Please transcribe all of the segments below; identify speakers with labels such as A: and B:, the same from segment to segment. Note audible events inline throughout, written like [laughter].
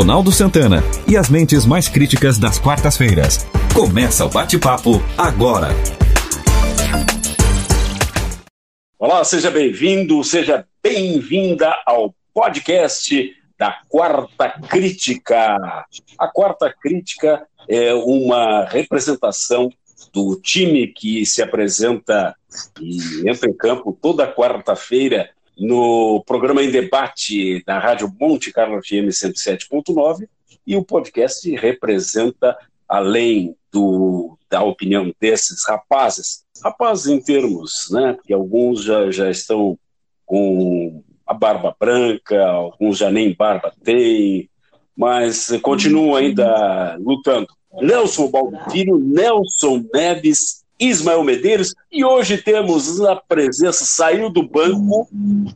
A: Ronaldo Santana e as mentes mais críticas das quartas-feiras. Começa o bate-papo agora.
B: Olá, seja bem-vindo, seja bem-vinda ao podcast da Quarta Crítica. A Quarta Crítica é uma representação do time que se apresenta e entra em campo toda quarta-feira no programa em debate da Rádio Monte Carlo FM 107.9 e o podcast representa, além do, da opinião desses rapazes, rapazes em termos, né, porque alguns já, já estão com a barba branca, alguns já nem barba têm, mas continuam ainda lutando. Nelson Baldo Filho, Nelson Neves Ismael Medeiros, e hoje temos na presença, saiu do banco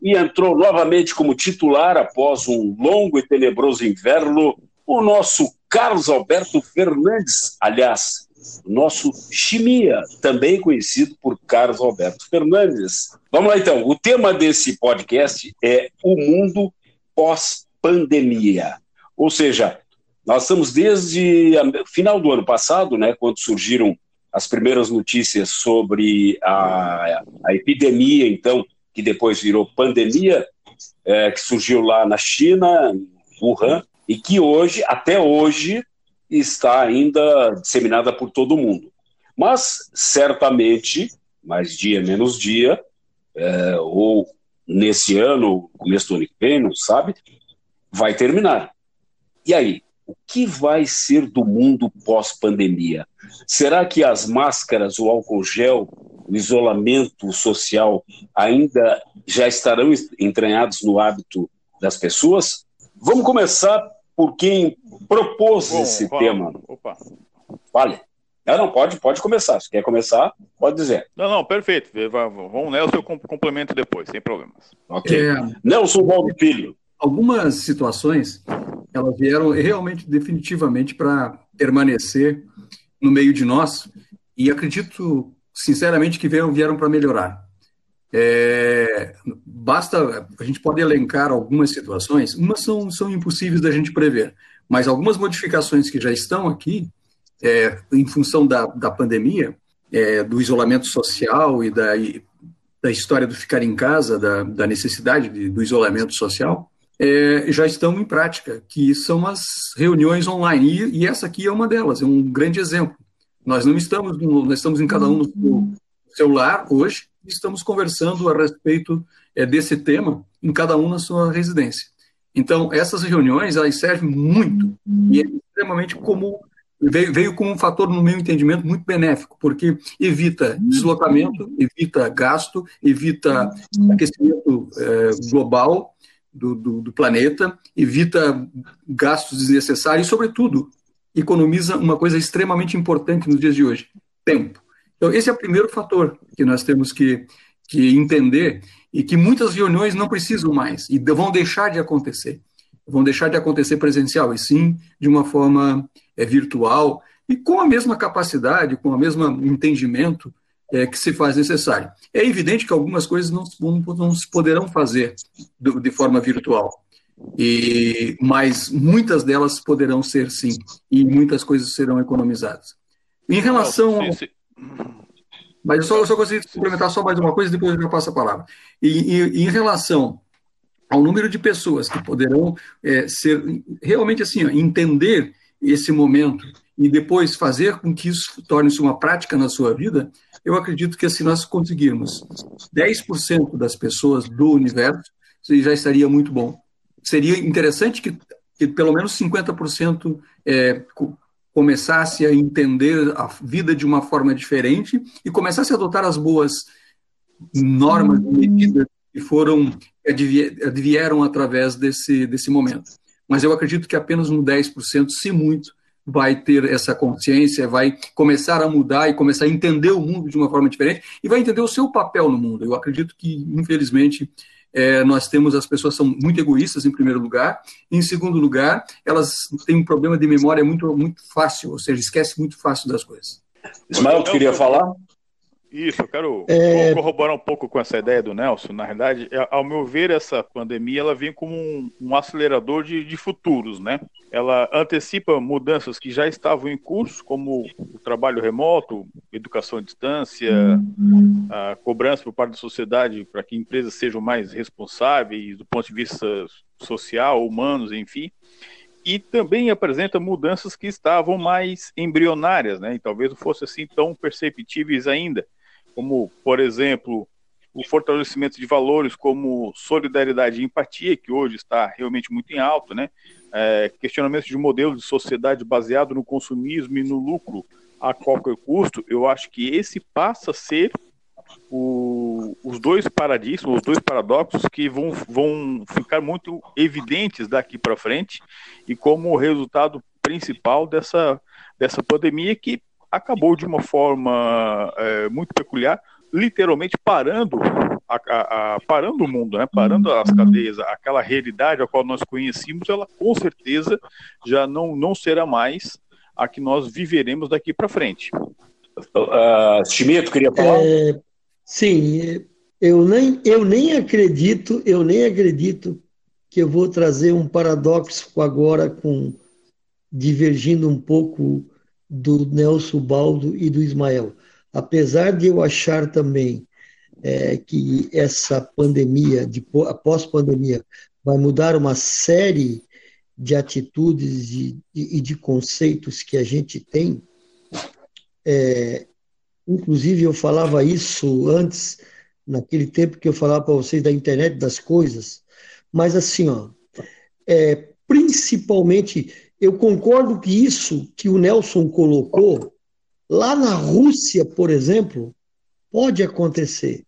B: e entrou novamente como titular após um longo e tenebroso inverno, o nosso Carlos Alberto Fernandes, aliás, nosso Chimia, também conhecido por Carlos Alberto Fernandes. Vamos lá então, o tema desse podcast é o mundo pós-pandemia. Ou seja, nós estamos desde o final do ano passado, né, quando surgiram as primeiras notícias sobre a, a epidemia, então, que depois virou pandemia, é, que surgiu lá na China, em Wuhan, e que hoje, até hoje, está ainda disseminada por todo mundo. Mas, certamente, mais dia menos dia, é, ou nesse ano, começo do ano que vem, não sabe, vai terminar. E aí? O que vai ser do mundo pós-pandemia? Será que as máscaras, o álcool gel, o isolamento social ainda já estarão entranhados no hábito das pessoas? Vamos começar por quem propôs Bom, esse fala. tema. Opa. Vale. Não, não, pode, pode começar. Se quer começar, pode dizer.
C: Não, não, perfeito. Vamos, Nelson, eu complemento depois, sem problemas.
B: Ok. É... Nelson Valdo Filho.
D: Algumas situações, elas vieram realmente, definitivamente, para permanecer no meio de nós, e acredito, sinceramente, que vieram, vieram para melhorar. É, basta, a gente pode elencar algumas situações, umas são, são impossíveis da gente prever, mas algumas modificações que já estão aqui, é, em função da, da pandemia, é, do isolamento social e da, e da história do ficar em casa, da, da necessidade de, do isolamento social, é, já estão em prática, que são as reuniões online. E, e, essa aqui é uma delas, é um grande exemplo. Nós não estamos, nós estamos em cada um no celular hoje, estamos conversando a respeito é, desse tema em cada um na sua residência. Então, essas reuniões, elas servem muito e é extremamente comum, veio, veio como um fator, no meu entendimento, muito benéfico, porque evita deslocamento, evita gasto, evita aquecimento é, global, do, do, do planeta, evita gastos desnecessários e, sobretudo, economiza uma coisa extremamente importante nos dias de hoje: tempo. Então, esse é o primeiro fator que nós temos que, que entender e que muitas reuniões não precisam mais e vão deixar de acontecer. Vão deixar de acontecer presencial, e sim de uma forma é, virtual e com a mesma capacidade, com o mesmo entendimento é, que se faz necessário. É evidente que algumas coisas não, não, não se poderão fazer do, de forma virtual, e, mas muitas delas poderão ser sim, e muitas coisas serão economizadas. Em relação. Sim, sim. Mas eu só, eu só consigo complementar só mais uma coisa, depois eu passo a palavra. E, e, em relação ao número de pessoas que poderão é, ser realmente assim, ó, entender esse momento e depois fazer com que isso torne-se uma prática na sua vida, eu acredito que se nós conseguirmos 10% das pessoas do universo, já estaria muito bom. Seria interessante que, que pelo menos 50% é, começasse a entender a vida de uma forma diferente e começasse a adotar as boas normas e medidas que foram advieram através desse, desse momento. Mas eu acredito que apenas um 10%, se muito, vai ter essa consciência, vai começar a mudar e começar a entender o mundo de uma forma diferente e vai entender o seu papel no mundo. Eu acredito que, infelizmente, é, nós temos as pessoas são muito egoístas em primeiro lugar, em segundo lugar, elas têm um problema de memória muito muito fácil, ou seja, esquece muito fácil das coisas.
B: Ismael, tu queria falar?
C: Isso, eu quero é... corroborar um pouco com essa ideia do Nelson. Na realidade, é, ao meu ver, essa pandemia ela vem como um, um acelerador de, de, futuros, né? Ela antecipa mudanças que já estavam em curso, como o trabalho remoto, educação à distância, a cobrança por parte da sociedade para que empresas sejam mais responsáveis do ponto de vista social, humanos, enfim e também apresenta mudanças que estavam mais embrionárias, né? E talvez não fossem assim tão perceptíveis ainda como, por exemplo, o fortalecimento de valores como solidariedade e empatia, que hoje está realmente muito em alta, né? É, questionamentos de modelo de sociedade baseado no consumismo e no lucro a qualquer custo, eu acho que esse passa a ser o, os dois paradigmas, os dois paradoxos que vão, vão ficar muito evidentes daqui para frente e como resultado principal dessa, dessa pandemia que acabou de uma forma é, muito peculiar, literalmente parando a, a, a, parando o mundo, né? parando as uhum. cadeias, aquela realidade a qual nós conhecíamos, ela com certeza já não, não será mais a que nós viveremos daqui para frente.
B: Uh, Schmidt, queria falar? É,
E: sim, eu nem, eu nem acredito, eu nem acredito que eu vou trazer um paradoxo agora com divergindo um pouco do Nelson Baldo e do Ismael. Apesar de eu achar também é, que essa pandemia, de, após pandemia, vai mudar uma série de atitudes e de, de, conceitos que a gente tem, é, inclusive eu falava isso antes, naquele tempo que eu falava para vocês da internet das coisas, mas assim, ó, é, principalmente eu concordo que isso que o Nelson colocou, lá na Rússia, por exemplo, pode acontecer,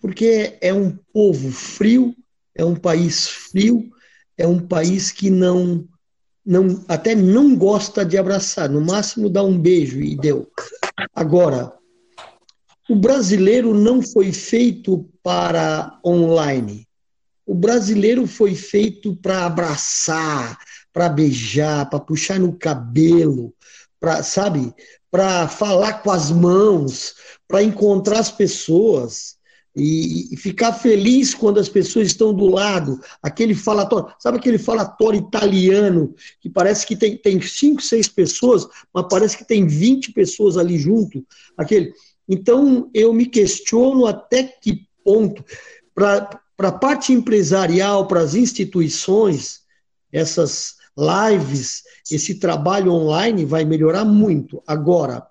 E: porque é um povo frio, é um país frio, é um país que não, não até não gosta de abraçar, no máximo dá um beijo e deu. Agora, o brasileiro não foi feito para online. O brasileiro foi feito para abraçar, para beijar, para puxar no cabelo, para, sabe, para falar com as mãos, para encontrar as pessoas e, e, ficar feliz quando as pessoas estão do lado. Aquele falatório, sabe aquele falatório italiano que parece que tem, tem cinco, seis pessoas, mas parece que tem 20 pessoas ali junto. Aquele. Então, eu me questiono até que ponto, para a parte empresarial, para as instituições, essas lives, esse trabalho online vai melhorar muito. Agora,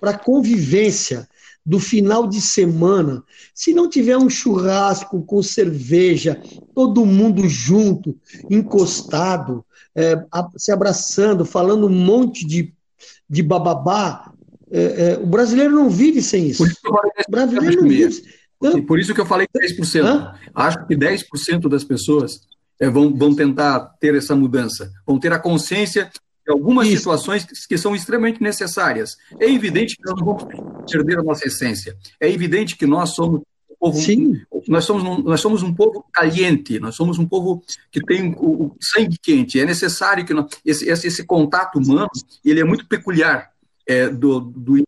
E: para convivência do final de semana, se não tiver um churrasco com cerveja, todo mundo junto, encostado, é, se abraçando, falando um monte de, de bababá, é, é, o brasileiro não vive sem isso.
D: o brasileiro não vive. Por isso que eu falei 10%. Hã? Acho que 10% das pessoas é, vão, vão tentar ter essa mudança, vão ter a consciência de algumas Isso. situações que, que, são extremamente necessárias. É evidente que nós não vamos perder a nossa essência. É evidente que nós somos um povo, Sim. Nós, somos um, nós somos um povo caliente, nós somos um povo que tem o, o sangue quente. É necessário que nós, esse, esse, esse, contato humano ele é muito peculiar é, do, do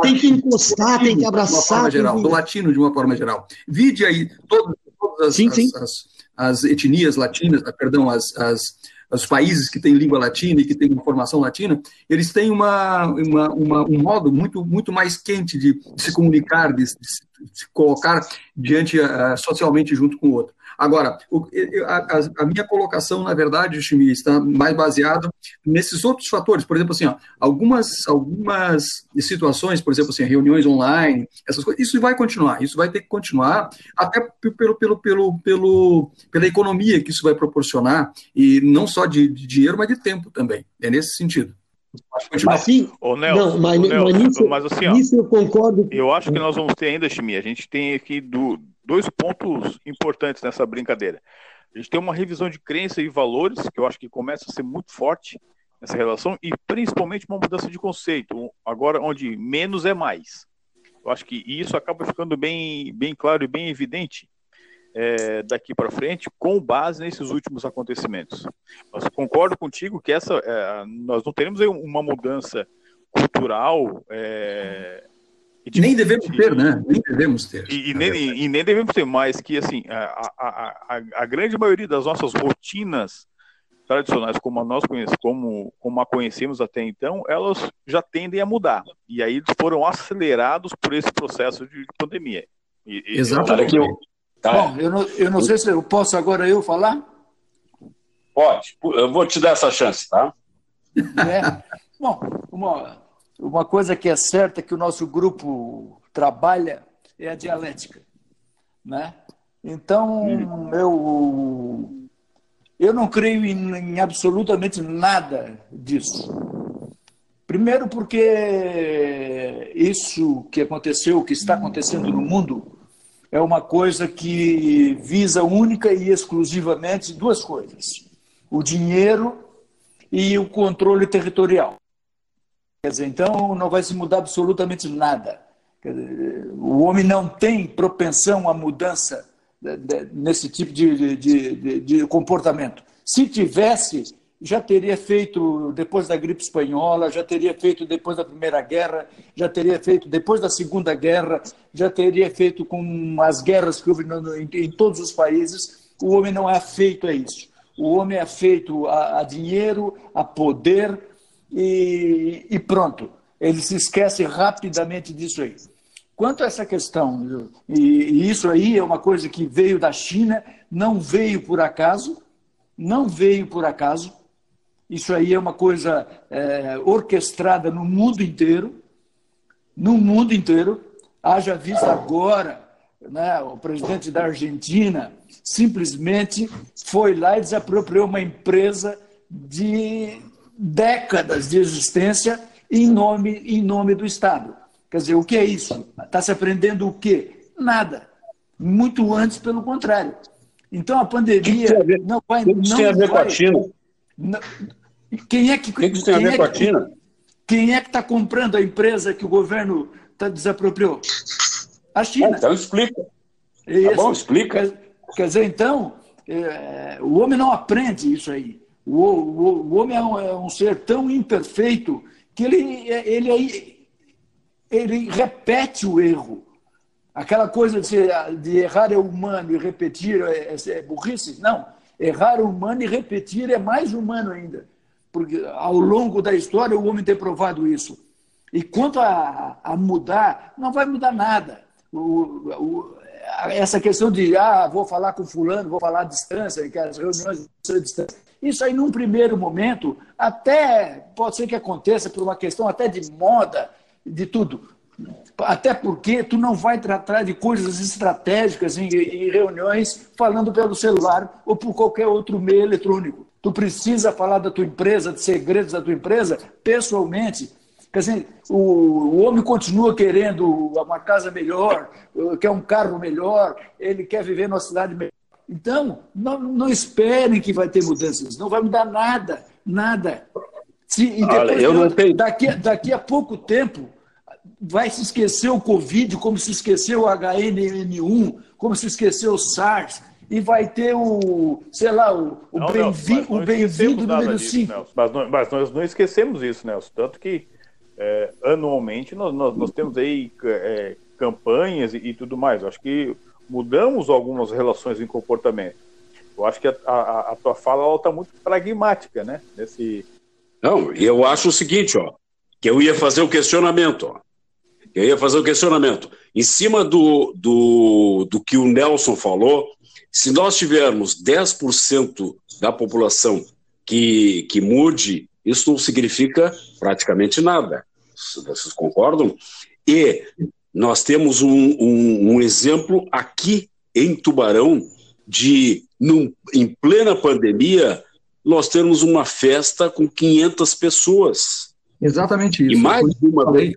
E: tem que encostar, latino, tem que abraçar.
D: Geral, do latino, de uma forma geral. Vide aí todas, todas as, sim, sim. As, as, as etnias latinas, ah, perdão, as, as, os países que têm língua latina e que têm formação latina, eles têm uma, uma, uma, um modo muito, muito mais quente de, de se comunicar, de, de, se colocar diante uh, socialmente junto com o outro. Agora, o, a, a, minha colocação, na verdade, Chimi, está mais baseado nesses outros fatores. Por exemplo, assim, ó, algumas, algumas situações, por exemplo, assim, reuniões online, essas coisas, isso vai continuar, isso vai ter que continuar, até pelo, pelo, pelo, pelo, pela economia que isso vai proporcionar, e não só de, de dinheiro, mas de tempo também. É nesse sentido.
C: Mas, sim, não, mas, Nelson, mas, nisso, mas assim, ó, nisso eu concordo. Eu acho que nós vamos ter ainda, Chimi, a gente tem aqui do, dois pontos importantes nessa brincadeira. A gente tem uma revisão de crença e valores, que eu acho que começa a ser muito forte nessa relação, e principalmente uma mudança de conceito, agora onde menos é mais. Eu acho que isso acaba ficando bem, bem claro e bem evidente é, daqui para frente, com base nesses últimos acontecimentos. Mas concordo contigo que essa, é, nós não teremos uma mudança cultural é,
D: E, nem devemos ter, né? Nem devemos ter.
C: E, e, nem, e, nem, devemos ter mais que, assim, a, a, a, a, grande maioria das nossas rotinas tradicionais, como nós conhecemos, como, como a conhecemos até então, elas já tendem a mudar. E aí foram acelerados por esse processo de pandemia.
D: E, Exatamente. Eu,
F: tá. Bom, eu não, eu não sei se eu posso agora eu falar.
B: Pode, eu vou te dar essa chance, tá?
F: É. Bom, uma, uma coisa que é certa que o nosso grupo trabalha é a dialética, né? Então, eu, eu não creio em, em absolutamente nada disso. Primeiro porque isso que aconteceu, o que está acontecendo no mundo, é uma coisa que visa única e exclusivamente duas coisas: o dinheiro e o controle territorial. Quer dizer, então não vai se mudar absolutamente nada. Dizer, o homem não tem propensão à mudança de, de, nesse tipo de, de, de, comportamento. Se tivesse, já teria feito depois da gripe espanhola, já teria feito depois da Primeira Guerra, já teria feito depois da Segunda Guerra, já teria feito com as guerras que houve em, todos os países. O homem não é feito a isso. O homem é feito a, a dinheiro, a poder, e, e pronto. Ele se esquece rapidamente disso aí. Quanto a essa questão, e, isso aí é uma coisa que veio da China, não veio por acaso, não veio por acaso. Isso aí é uma coisa é, orquestrada no mundo inteiro, no mundo inteiro. Haja visto agora, né, o presidente da Argentina simplesmente foi lá e desapropriou uma empresa de décadas de existência em nome, em nome do Estado. Quer dizer, o que é isso? Está se aprendendo o quê? Nada. Muito antes, pelo contrário. Então a pandemia que que não vai. O que
B: isso tem a ver com a China?
F: Não, quem é que.
B: Que, isso tem a ver é com a China?
F: Quem é que está comprando a empresa que o governo tá, desapropriou? A China.
B: então explica. Isso. Tá bom, explica.
F: Quer, quer dizer, então, é, o homem não aprende isso aí. O, o, o homem é um, é um, ser tão imperfeito que ele, ele, ele repete o erro. Aquela coisa de, de errar é humano e repetir é, é, é burrice? Não. Errar é humano e repetir é mais humano ainda. Porque ao longo da história o homem tem provado isso. E quanto a, a mudar, não vai mudar nada. O, o, essa questão de, ah, vou falar com fulano, vou falar à distância, que as reuniões são à distância. Isso aí, num primeiro momento, até pode ser que aconteça por uma questão até de moda, de tudo. Até porque tu não vai tratar de coisas estratégicas em, em reuniões falando pelo celular ou por qualquer outro meio eletrônico. Tu precisa falar da tua empresa, de segredos da tua empresa, pessoalmente. Quer dizer, o, o homem continua querendo uma casa melhor, quer um carro melhor, ele quer viver numa cidade melhor. Então, não, não esperem que vai ter mudanças, não vai mudar nada, nada. Se, e depois, Olha, eu não tenho... daqui, daqui a pouco tempo, vai se esquecer o Covid, como se esqueceu o HNN1, como se esqueceu o SARS, e vai ter o, sei lá, o, o bem-vindo bem número 5.
C: Mas, mas, nós não esquecemos isso, Nelson. Tanto que é, anualmente nós, nós, nós, temos aí é, campanhas e, e, tudo mais. acho que mudamos algumas relações em comportamento. Eu acho que a, a, a tua fala está muito pragmática, né? Nesse...
B: Não, eu acho o seguinte, ó, que eu ia fazer o questionamento, ó. Eu ia fazer o questionamento. Em cima do, do, do que o Nelson falou, se nós tivermos 10% da população que, que mude, isso não significa praticamente nada. Vocês concordam? E nós temos um, um, um exemplo aqui em Tubarão de, num, em plena pandemia, nós temos uma festa com 500 pessoas.
D: Exatamente isso.
B: E mais de uma vez.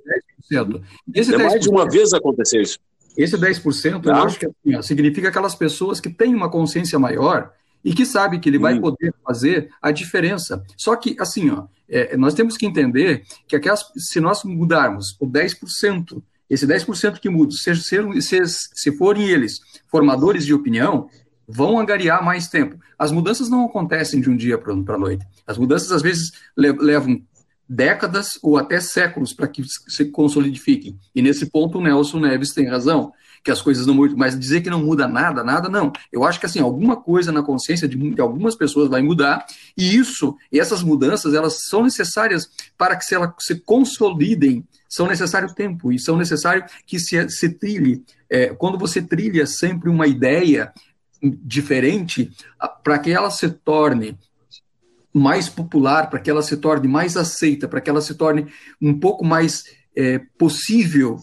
B: Esse 10%, mais de uma vez aconteceu isso.
D: Esse 10%, tá? eu acho que assim, significa aquelas pessoas que têm uma consciência maior e que sabe que ele vai hum. poder fazer a diferença. Só que, assim, ó, é, nós temos que entender que aquelas, se nós mudarmos o 10%, esse 10% que muda, se, se, se forem eles formadores de opinião, vão angariar mais tempo. As mudanças não acontecem de um dia para a noite. As mudanças, às vezes, levam décadas ou até séculos para que se consolidifiquem. E nesse ponto o Nelson Neves tem razão, que as coisas não mudam, mas dizer que não muda nada, nada, não. Eu acho que assim, alguma coisa na consciência de, de algumas pessoas vai mudar, e isso, e essas mudanças, elas são necessárias para que se elas se consolidem, são necessário tempo, e são necessário que se, se trilhe. É, quando você trilha sempre uma ideia diferente, para que ela se torne mais popular, para que ela se torne mais aceita, para que ela se torne um pouco mais é, possível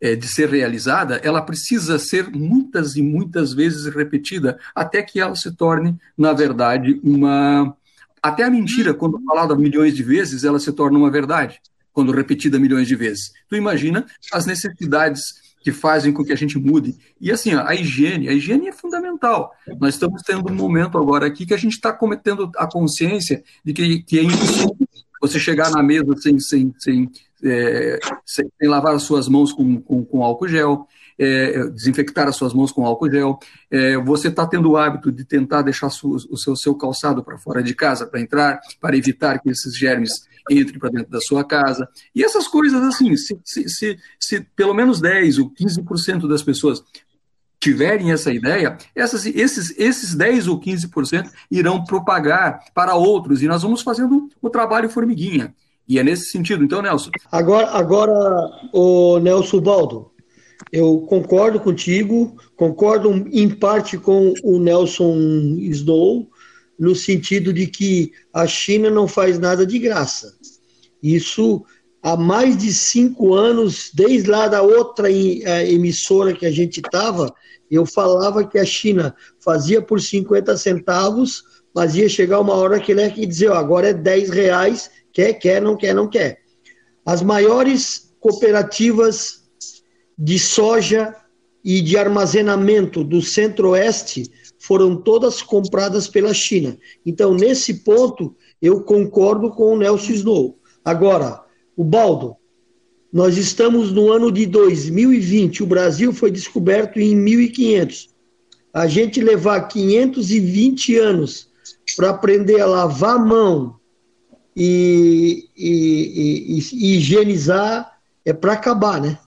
D: é, de ser realizada, ela precisa ser muitas e muitas vezes repetida até que ela se torne, na verdade, uma. Até a mentira, quando falada milhões de vezes, ela se torna uma verdade, quando repetida milhões de vezes. Tu imagina as necessidades que fazem com que a gente mude. E assim, a higiene, a higiene é fundamental. Nós estamos tendo um momento agora aqui que a gente está cometendo a consciência de que, que é impossível você chegar na mesa sem, sem, sem, é, sem, sem lavar as suas mãos com, com, com álcool gel, é, desinfectar as suas mãos com álcool gel. É, você está tendo o hábito de tentar deixar su, o seu, seu calçado para fora de casa para entrar, para evitar que esses germes entre para dentro da sua casa. E essas coisas, assim, se, se, se, se pelo menos 10 ou 15% das pessoas tiverem essa ideia, essas, esses, esses 10 ou 15% irão propagar para outros, e nós vamos fazendo o trabalho formiguinha. E é nesse sentido. Então, Nelson.
E: Agora, agora o Nelson Baldo, eu concordo contigo, concordo em parte com o Nelson Snow, no sentido de que a China não faz nada de graça. Isso há mais de cinco anos, desde lá da outra eh, emissora que a gente estava, eu falava que a China fazia por 50 centavos, mas ia chegar uma hora que ele ia dizer, agora é 10 reais, quer, quer, não quer, não quer. As maiores cooperativas de soja e de armazenamento do centro-oeste foram todas compradas pela China. Então, nesse ponto, eu concordo com o Nelson Snow. Agora, o Baldo, nós estamos no ano de 2020, o Brasil foi descoberto em 1500. A gente levar 520 anos para aprender a lavar a mão e, e, e, e higienizar é para acabar, né?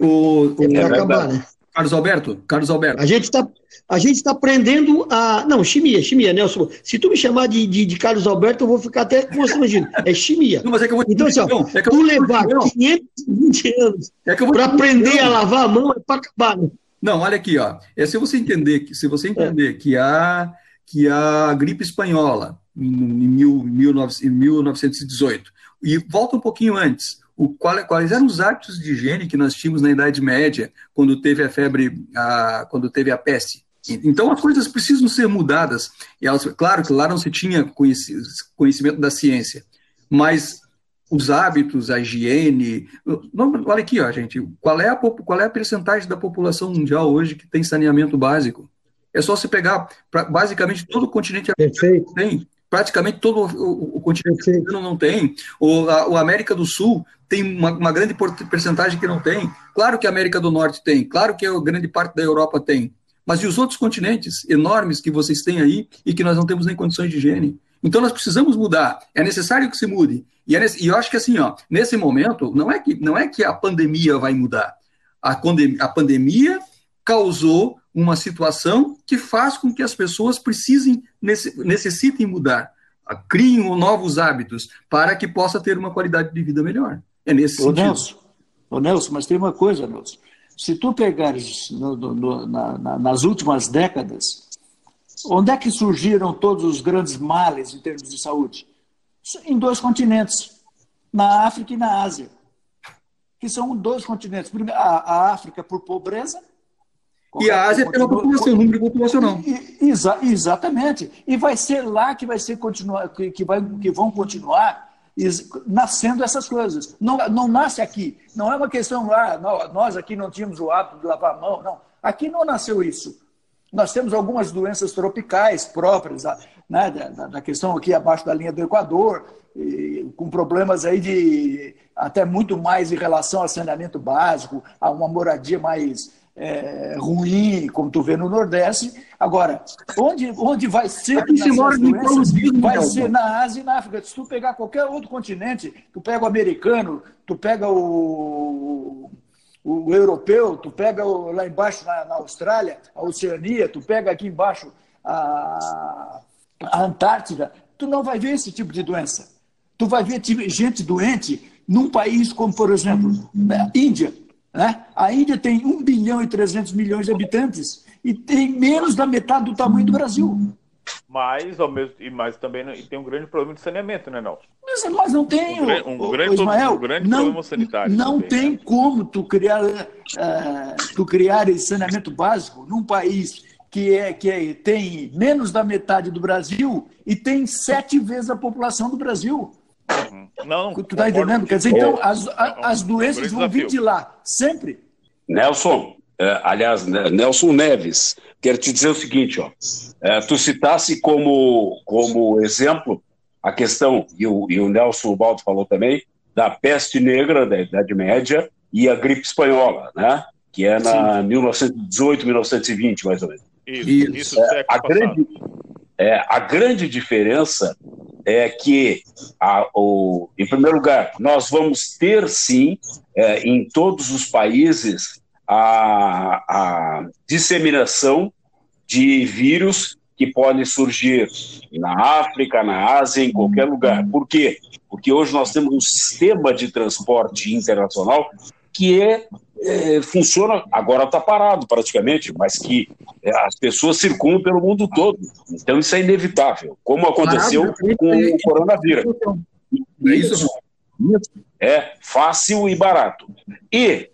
D: O, é para acabar, né? Carlos Alberto, Carlos Alberto.
E: A gente está a gente está aprendendo a. Não, chimia, chimia, Nelson. Se tu me chamar de, de, de Carlos Alberto, eu vou ficar até constrangido. É chimia. Não, mas é que eu vou então, assim, ó, é que tu levar 520 anos é para aprender a lavar a mão é para acabar. Né?
D: Não, olha aqui, ó. É se você entender, se você entender é. que a que a gripe espanhola em, em, mil, em 1918 e volta um pouquinho antes, o, qual, quais eram os hábitos de higiene que nós tínhamos na Idade Média, quando teve a febre, a, quando teve a peste. Então as coisas precisam ser mudadas. E elas, claro que lá não se tinha conhecimento da ciência, mas os hábitos, a higiene. olha aqui, ó, gente, qual é, a, qual é a percentagem da população mundial hoje que tem saneamento básico? É só se pegar, pra, basicamente, todo o continente
E: Perfeito.
D: tem praticamente todo o, o continente africano não tem. O, a, o América do Sul tem uma, uma grande porcentagem que não tem. Claro que a América do Norte tem, claro que a grande parte da Europa tem. Mas e os outros continentes enormes que vocês têm aí e que nós não temos nem condições de higiene? Então nós precisamos mudar. É necessário que se mude. E, é nesse, e eu acho que assim, ó, nesse momento, não é que, não é que a pandemia vai mudar. A, a pandemia causou uma situação que faz com que as pessoas precisem, necessitem mudar, criem novos hábitos para que possa ter uma qualidade de vida melhor. É nesse
F: Ô,
D: sentido.
F: Nelson, Ô, Nelson, mas tem uma coisa, Nelson. Se tu pegares no, no, na, na, nas últimas décadas, onde é que surgiram todos os grandes males em termos de saúde? Em dois continentes, na África e na Ásia, que são dois continentes. A, a África por pobreza
D: e a Ásia uma população, número populacional.
F: Exa exatamente. E vai ser lá que vai ser continuar, que, que, vai, que vão continuar nascendo essas coisas. Não, não nasce aqui. Não é uma questão lá, ah, nós aqui não tínhamos o hábito de lavar a mão. Não. Aqui não nasceu isso. Nós temos algumas doenças tropicais próprias né, da, da questão aqui abaixo da linha do Equador, e, com problemas aí de até muito mais em relação ao saneamento básico, a uma moradia mais é, ruim, como tu vê no Nordeste. Agora, onde, onde vai ser
D: se mora
F: doenças, vai ser na Ásia e na África. Se tu pegar qualquer outro continente, tu pega o americano, tu pega o, o, o europeu, tu pega o, lá embaixo na, na, Austrália, a Oceania, tu pega aqui embaixo a, a Antártida, tu não vai ver esse tipo de doença. Tu vai ver gente doente num país como, por exemplo, a Índia. Né? A Índia tem 1 bilhão e 300 milhões de habitantes e tem menos da metade do tamanho do Brasil.
C: Mas, ao mesmo, e mais também e tem um grande problema de saneamento, né, Nelson?
F: Mas, mas não tem.
C: Um, um grande, Ismael, um grande não, problema sanitário.
F: Não
C: também,
F: tem
C: né?
F: como tu criar, uh, tu criar esse saneamento básico num país que, é, que é, tem menos da metade do Brasil e tem sete vezes a população do Brasil.
C: Uhum. Não,
F: tu está entendendo? Quer dizer, então, as, as doenças vão vir de lá, sempre.
B: Nelson, é, aliás, Nelson Neves, quero te dizer o seguinte, ó, é, tu citasse como, como exemplo a questão, e o, e o Nelson Baldo falou também, da peste negra da Idade Média e a gripe espanhola, né? que é na Sim. 1918, 1920, mais ou menos.
C: Isso, isso, isso
B: é, a, grande, é, a grande diferença é que, a, o, em primeiro lugar, nós vamos ter sim, é, em todos os países, a, a disseminação de vírus que podem surgir na África, na Ásia, em qualquer lugar. Por quê? Porque hoje nós temos um sistema de transporte internacional que é, é funciona, agora está parado praticamente, mas que é, as pessoas circulam pelo mundo todo. Então isso é inevitável, como aconteceu com o coronavírus. É isso é fácil e barato. E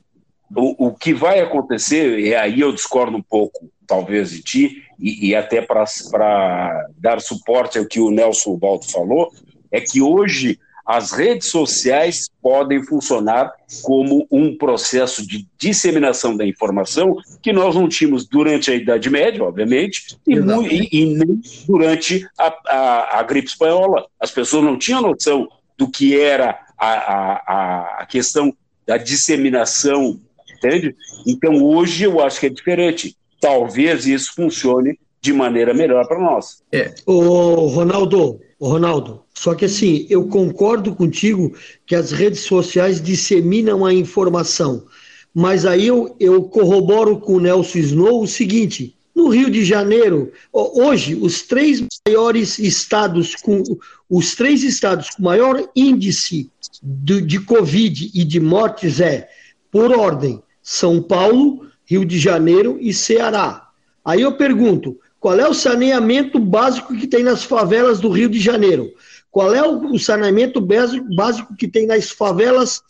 B: o, o que vai acontecer, e aí eu discordo um pouco, talvez, de ti, e, e até para dar suporte ao que o Nelson Baldo falou, é que hoje as redes sociais podem funcionar como um processo de disseminação da informação que nós não tínhamos durante a Idade Média, obviamente, e, e, e nem durante a, a, a, gripe espanhola. As pessoas não tinham noção do que era a, a, questão da disseminação, entende? Então, hoje eu acho que é diferente. Talvez isso funcione de maneira melhor para nós.
E: É. Ô, Ronaldo, Ronaldo, só que assim, eu concordo contigo que as redes sociais disseminam a informação. Mas aí eu, eu corroboro com o Nelson Snow o seguinte: no Rio de Janeiro, hoje, os três maiores estados, com os três estados com maior índice de, de Covid e de mortes é, por ordem, São Paulo, Rio de Janeiro e Ceará. Aí eu pergunto: qual é o saneamento básico que tem nas favelas do Rio de Janeiro? Qual é o saneamento básico que tem nas favelas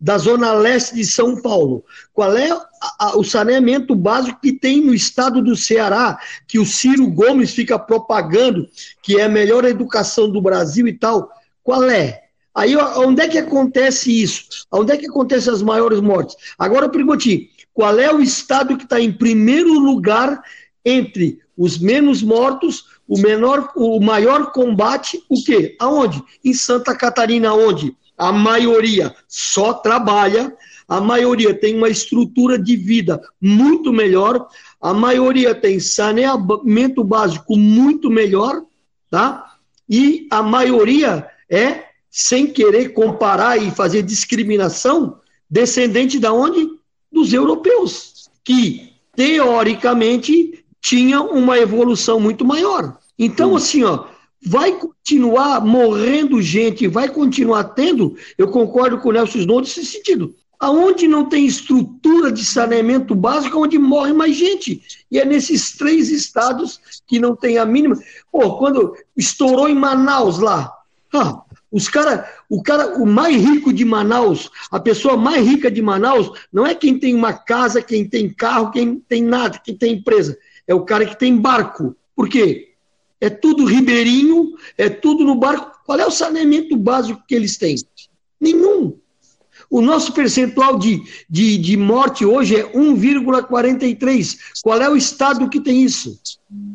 E: da Zona Leste de São Paulo? Qual é o saneamento básico que tem no estado do Ceará, que o Ciro Gomes fica propagando, que é a melhor educação do Brasil e tal? Qual é? Aí, onde é que acontece isso? Onde é que acontecem as maiores mortes? Agora eu pergunto, qual é o estado que está em primeiro lugar entre os menos mortos, o menor, o maior combate, o quê? Aonde? Em Santa Catarina, onde a maioria só trabalha, a maioria tem uma estrutura de vida muito melhor, a maioria tem saneamento básico muito melhor, tá? E a maioria é, sem querer comparar e fazer discriminação, descendente da onde? Dos europeus, que teoricamente tinha uma evolução muito maior. Então, assim, ó, vai continuar morrendo gente, vai continuar tendo, eu concordo com o Nelson Snow nesse sentido. Aonde não tem estrutura de saneamento básico, onde morre mais gente. E é nesses três estados que não tem a mínima. Pô, quando estourou em Manaus lá, ah, os cara, o cara, o mais rico de Manaus, a pessoa mais rica de Manaus, não é quem tem uma casa, quem tem carro, quem tem nada, quem tem empresa é o cara que tem barco. Por quê? É tudo ribeirinho, é tudo no barco. Qual é o saneamento básico que eles têm? Nenhum. O nosso percentual de, de, de morte hoje é 1,43. Qual é o estado que tem isso?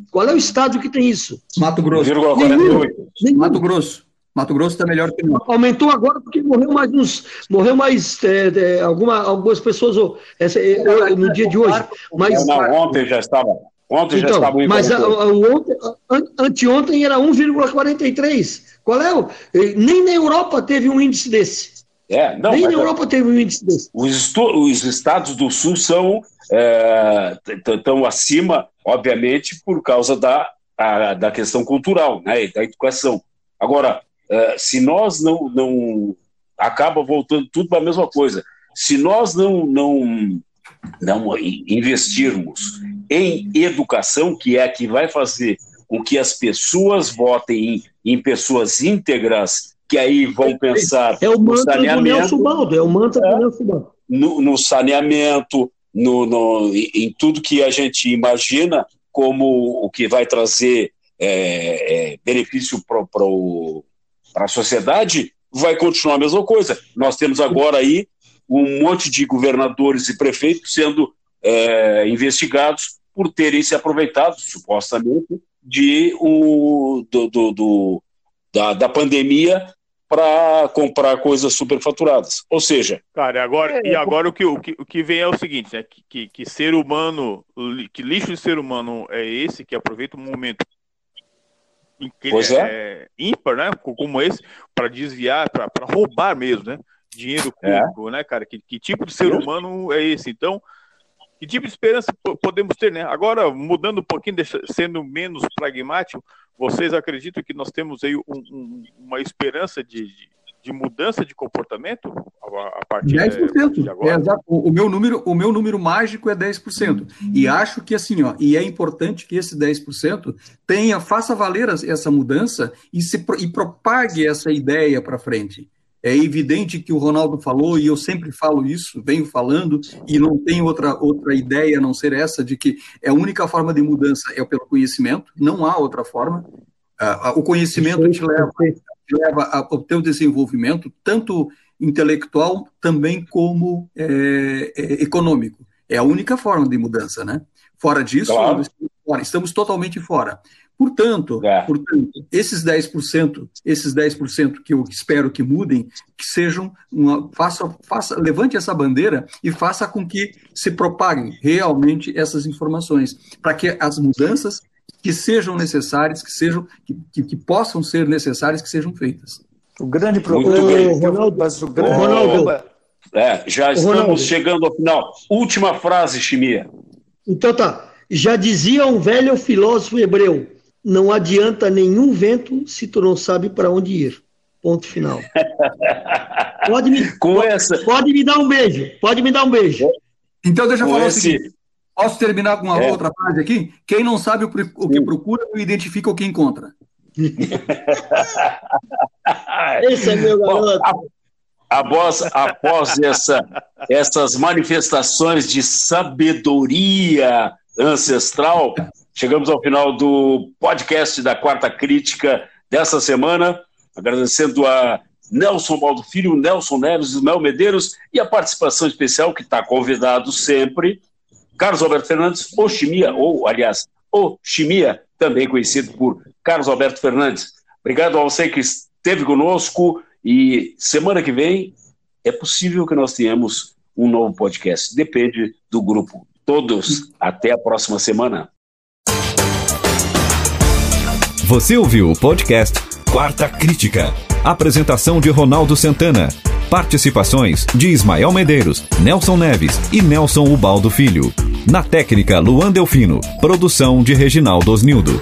E: Qual é o estado que tem isso?
D: Mato Grosso.
E: Nenhum.
D: Nenhum. Mato Grosso. Mato Grosso está melhor que
E: não. Aumentou agora porque morreu mais uns, morreu mais é, é, alguma, algumas pessoas essa, é, no dia de hoje. Mas
B: não, ontem já estava. Ontem
E: então, já estava em Mas a, a, ontem, anteontem era 1,43. Qual é o? Nem na Europa teve um índice desse.
B: É, não,
E: Nem na Europa teve um índice desse.
B: Os, os estados do sul são estão é, acima, obviamente, por causa da, a, da questão cultural, né, da educação. Agora, é, se nós não, não acaba voltando tudo para a mesma coisa. Se nós não, não, não investirmos em educação, que é a que vai fazer com que as pessoas votem em, em pessoas íntegras, que aí vão pensar
E: é o no saneamento, do Nelson Baldo, é o mantra é, do Nelson Baldo.
B: No, no saneamento, no, no, em tudo que a gente imagina como o que vai trazer é, é, benefício para a sociedade, vai continuar a mesma coisa. Nós temos agora aí um monte de governadores e prefeitos sendo é, investigados por terem se aproveitado, supostamente, de o, do, do, do da, da pandemia para comprar coisas superfaturadas. Ou seja.
C: Cara, agora, é, e agora o que, o, que, o que vem é o seguinte, né? Que, que, que, ser humano, que lixo de ser humano é esse que aproveita um momento
B: pois é. é
C: ímpar, né? Como esse, para desviar, para roubar mesmo, né? Dinheiro é. público, é. né, cara? Que, que tipo de ser humano é esse? Então, que tipo de esperança podemos ter, né? Agora, mudando um pouquinho, sendo menos pragmático, vocês acreditam que nós temos aí um, um, uma esperança de, de, mudança de comportamento a, partir 10%. de agora?
D: É. O, o, meu número, o meu número mágico é 10%. E acho que assim, ó, e é importante que esse 10% tenha, faça valer essa mudança e, se, e propague essa ideia para frente. É evidente que o Ronaldo falou, e eu sempre falo isso, venho falando, e não tenho outra, outra ideia a não ser essa, de que é a única forma de mudança é pelo conhecimento, não há outra forma. Uh, o conhecimento te leva, te leva ao teu desenvolvimento, tanto intelectual, também como é, é, econômico. É a única forma de mudança, né? Fora disso, claro. Estamos totalmente fora. Portanto, é. portanto, esses 10%, esses 10% que eu espero que mudem, que sejam uma, faça, faça, levante essa bandeira e faça com que se propaguem realmente essas informações, para que as mudanças que sejam necessárias, que sejam que, que, que, possam ser necessárias, que sejam feitas.
E: O grande problema, Ronaldo, mas o grande
B: Ronaldo, é, já estamos Ronaldo. chegando ao final. Última frase, Chimia.
E: Então tá. Já dizia um velho filósofo hebreu: não adianta nenhum vento se tu não sabe para onde ir. Ponto final. [laughs] Pode me, Com essa... pode me dar um beijo. Pode me dar um beijo.
D: Então, deixa eu falar esse... o seguinte. Posso terminar com uma é. outra frase aqui? Quem não sabe o, o que procura, não identifica o que encontra. [laughs]
E: Esse é meu garoto. Bom,
B: após, após essa, essas manifestações de sabedoria ancestral, Chegamos ao final do podcast da Quarta Crítica dessa semana, agradecendo a Nelson Baldo Filho, Nelson Neves, Ismael Medeiros e a participação especial, que está convidado sempre, Carlos Alberto Fernandes, o Chimia, ou, aliás, o Chimia, também conhecido por Carlos Alberto Fernandes. Obrigado a você que esteve conosco e semana que vem é possível que nós tenhamos um novo podcast. Depende do grupo. Todos, até a próxima semana.
A: Você ouviu o podcast Quarta Crítica. Apresentação de Ronaldo Santana. Participações de Ismael Medeiros, Nelson Neves e Nelson Ubaldo Filho. Na técnica, Luan Delfino. Produção de Reginaldo Osnildo.